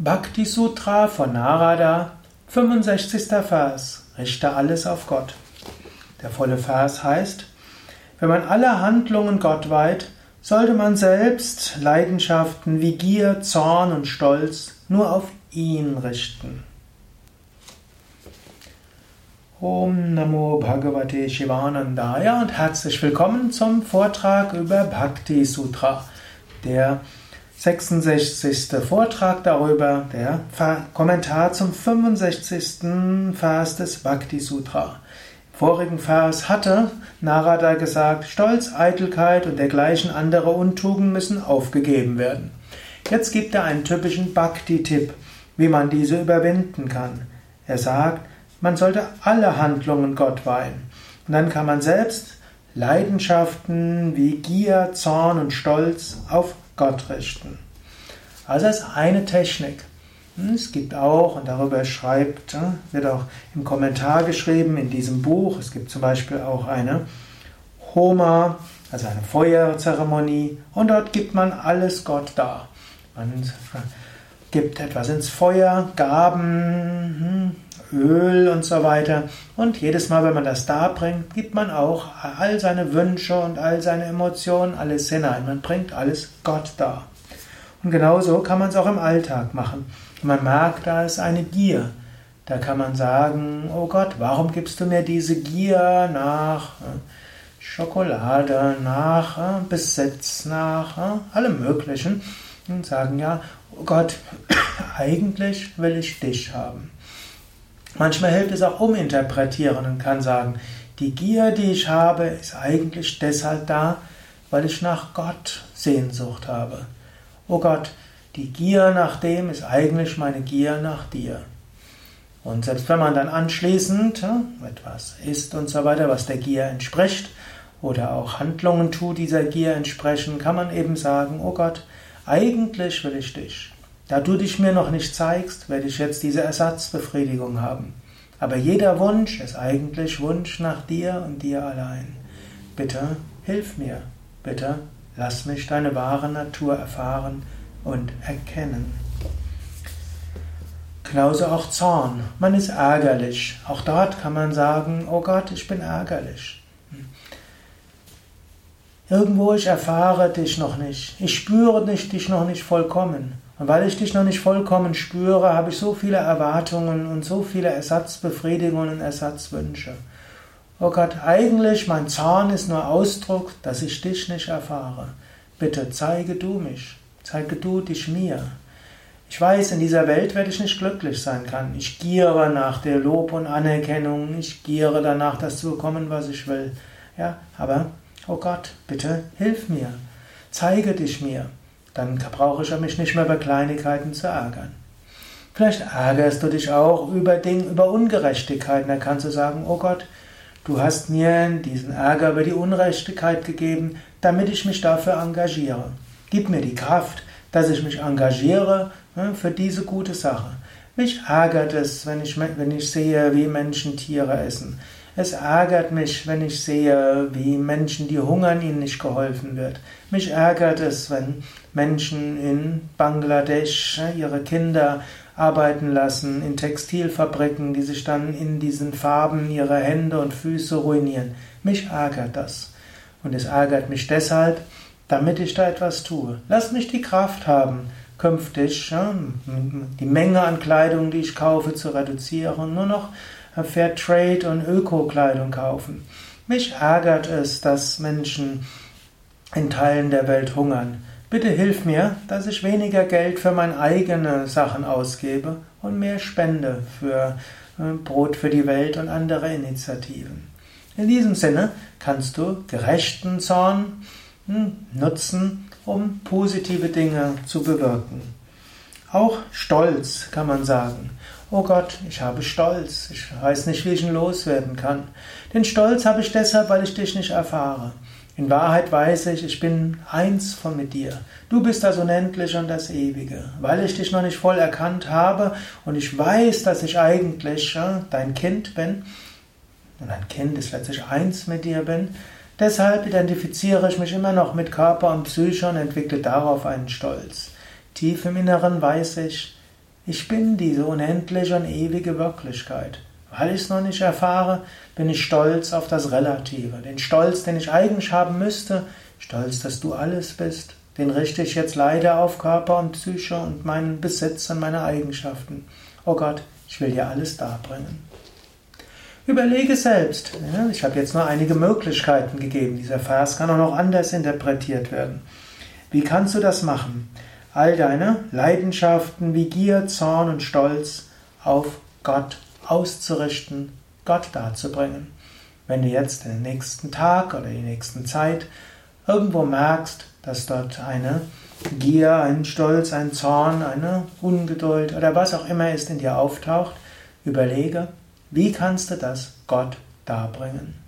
Bhakti Sutra von Narada, 65. Vers. Richte alles auf Gott. Der volle Vers heißt, wenn man alle Handlungen Gott weiht, sollte man selbst Leidenschaften wie Gier, Zorn und Stolz nur auf ihn richten. Om Namo Bhagavate Shivanandaya und herzlich willkommen zum Vortrag über Bhakti Sutra, der 66. Vortrag darüber, der Kommentar zum 65. Vers des Bhakti Sutra. Im vorigen Vers hatte Narada gesagt, Stolz, Eitelkeit und dergleichen andere Untugenden müssen aufgegeben werden. Jetzt gibt er einen typischen Bhakti-Tipp, wie man diese überwinden kann. Er sagt, man sollte alle Handlungen Gott weihen. Und dann kann man selbst Leidenschaften wie Gier, Zorn und Stolz auf Gott richten. Also ist eine Technik. Hm, es gibt auch, und darüber schreibt, wird auch im Kommentar geschrieben in diesem Buch, es gibt zum Beispiel auch eine Homa, also eine Feuerzeremonie, und dort gibt man alles Gott dar. Man gibt etwas ins Feuer, Gaben, hm, Öl und so weiter. Und jedes Mal, wenn man das darbringt, gibt man auch all seine Wünsche und all seine Emotionen, alles hinein. Man bringt alles Gott dar. Und genauso kann man es auch im Alltag machen. Man merkt, da ist eine Gier. Da kann man sagen, oh Gott, warum gibst du mir diese Gier nach äh, Schokolade, nach äh, Besitz, nach äh, allem Möglichen? Und sagen, ja, oh Gott, eigentlich will ich dich haben. Manchmal hilft es auch uminterpretieren und kann sagen, die Gier, die ich habe, ist eigentlich deshalb da, weil ich nach Gott Sehnsucht habe. Oh Gott, die Gier nach dem ist eigentlich meine Gier nach dir. Und selbst wenn man dann anschließend etwas isst und so weiter, was der Gier entspricht, oder auch Handlungen tut, dieser Gier entsprechen, kann man eben sagen, oh Gott, eigentlich will ich dich. Da du dich mir noch nicht zeigst, werde ich jetzt diese Ersatzbefriedigung haben. Aber jeder Wunsch ist eigentlich Wunsch nach dir und dir allein. Bitte hilf mir. Bitte Lass mich deine wahre Natur erfahren und erkennen. Genauso auch Zorn. Man ist ärgerlich. Auch dort kann man sagen, oh Gott, ich bin ärgerlich. Irgendwo ich erfahre dich noch nicht. Ich spüre dich noch nicht vollkommen. Und weil ich dich noch nicht vollkommen spüre, habe ich so viele Erwartungen und so viele Ersatzbefriedigungen und Ersatzwünsche. Oh Gott, eigentlich mein Zorn ist nur Ausdruck, dass ich dich nicht erfahre. Bitte zeige du mich, zeige du dich mir. Ich weiß, in dieser Welt werde ich nicht glücklich sein kann. Ich giere nach der Lob und Anerkennung, ich giere danach, das zu bekommen, was ich will. Ja, aber, oh Gott, bitte hilf mir, zeige dich mir. Dann brauche ich mich nicht mehr über Kleinigkeiten zu ärgern. Vielleicht ärgerst du dich auch über Dinge, über Ungerechtigkeiten. Da kannst du sagen, oh Gott, Du hast mir diesen Ärger über die Unrechtigkeit gegeben, damit ich mich dafür engagiere. Gib mir die Kraft, dass ich mich engagiere ne, für diese gute Sache. Mich ärgert es, wenn ich, wenn ich sehe, wie Menschen Tiere essen. Es ärgert mich, wenn ich sehe, wie Menschen, die hungern, ihnen nicht geholfen wird. Mich ärgert es, wenn Menschen in Bangladesch ne, ihre Kinder arbeiten lassen in Textilfabriken, die sich dann in diesen Farben ihre Hände und Füße ruinieren. Mich ärgert das. Und es ärgert mich deshalb, damit ich da etwas tue. Lass mich die Kraft haben, künftig ja, die Menge an Kleidung, die ich kaufe, zu reduzieren, nur noch Fair Trade und Öko-Kleidung kaufen. Mich ärgert es, dass Menschen in Teilen der Welt hungern. Bitte hilf mir, dass ich weniger Geld für meine eigenen Sachen ausgebe und mehr spende für äh, Brot für die Welt und andere Initiativen. In diesem Sinne kannst du gerechten Zorn hm, nutzen, um positive Dinge zu bewirken. Auch Stolz kann man sagen. Oh Gott, ich habe Stolz. Ich weiß nicht, wie ich ihn loswerden kann. Den Stolz habe ich deshalb, weil ich dich nicht erfahre. In Wahrheit weiß ich, ich bin eins von mit dir. Du bist das Unendliche und das Ewige. Weil ich dich noch nicht voll erkannt habe und ich weiß, dass ich eigentlich ja, dein Kind bin und ein Kind ist letztlich eins mit dir bin, deshalb identifiziere ich mich immer noch mit Körper und Psyche und entwickle darauf einen Stolz. Tief im Inneren weiß ich, Ich bin diese unendliche und ewige Wirklichkeit. Weil ich es noch nicht erfahre, bin ich stolz auf das Relative. Den Stolz, den ich eigentlich haben müsste, stolz, dass du alles bist, den richte ich jetzt leider auf Körper und Psyche und meinen Besitz und meine Eigenschaften. Oh Gott, ich will dir alles darbringen. Überlege selbst. Ich habe jetzt nur einige Möglichkeiten gegeben. Dieser Vers kann auch noch anders interpretiert werden. Wie kannst du das machen? All deine Leidenschaften wie Gier, Zorn und Stolz auf Gott auszurichten, Gott darzubringen. Wenn du jetzt den nächsten Tag oder die nächsten Zeit irgendwo merkst, dass dort eine Gier, ein Stolz, ein Zorn, eine Ungeduld oder was auch immer ist in dir auftaucht, überlege, wie kannst du das Gott darbringen?